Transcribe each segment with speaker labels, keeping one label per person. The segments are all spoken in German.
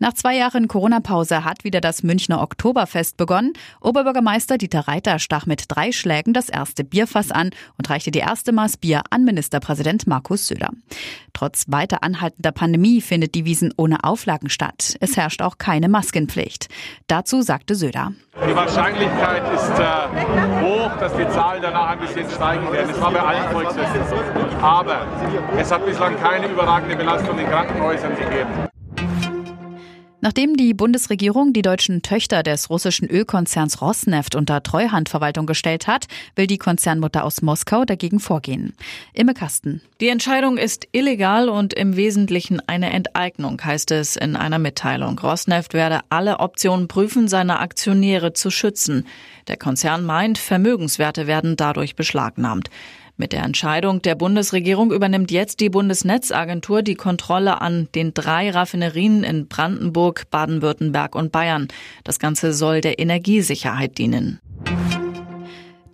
Speaker 1: Nach zwei Jahren Corona-Pause hat wieder das Münchner Oktoberfest begonnen. Oberbürgermeister Dieter Reiter stach mit drei Schlägen das erste Bierfass an und reichte die erste Maß Bier an Ministerpräsident Markus Söder. Trotz weiter anhaltender Pandemie findet die Wiesen ohne Auflagen statt. Es herrscht auch keine Maskenpflicht. Dazu sagte Söder.
Speaker 2: Die Wahrscheinlichkeit ist äh, hoch, dass die Zahlen danach ein bisschen steigen werden. Das war bei allen Volksfesten so. Aber es hat bislang keine überragende Belastung in Krankenhäusern gegeben.
Speaker 1: Nachdem die Bundesregierung die deutschen Töchter des russischen Ölkonzerns Rosneft unter Treuhandverwaltung gestellt hat, will die Konzernmutter aus Moskau dagegen vorgehen. Imme Kasten.
Speaker 3: Die Entscheidung ist illegal und im Wesentlichen eine Enteignung, heißt es in einer Mitteilung. Rosneft werde alle Optionen prüfen, seine Aktionäre zu schützen. Der Konzern meint, Vermögenswerte werden dadurch beschlagnahmt. Mit der Entscheidung der Bundesregierung übernimmt jetzt die Bundesnetzagentur die Kontrolle an den drei Raffinerien in Brandenburg, Baden-Württemberg und Bayern. Das Ganze soll der Energiesicherheit dienen.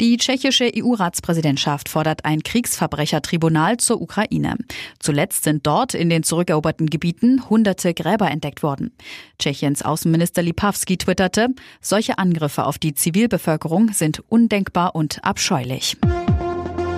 Speaker 1: Die tschechische EU-Ratspräsidentschaft fordert ein Kriegsverbrechertribunal zur Ukraine. Zuletzt sind dort in den zurückeroberten Gebieten hunderte Gräber entdeckt worden. Tschechiens Außenminister Lipavsky twitterte, solche Angriffe auf die Zivilbevölkerung sind undenkbar und abscheulich.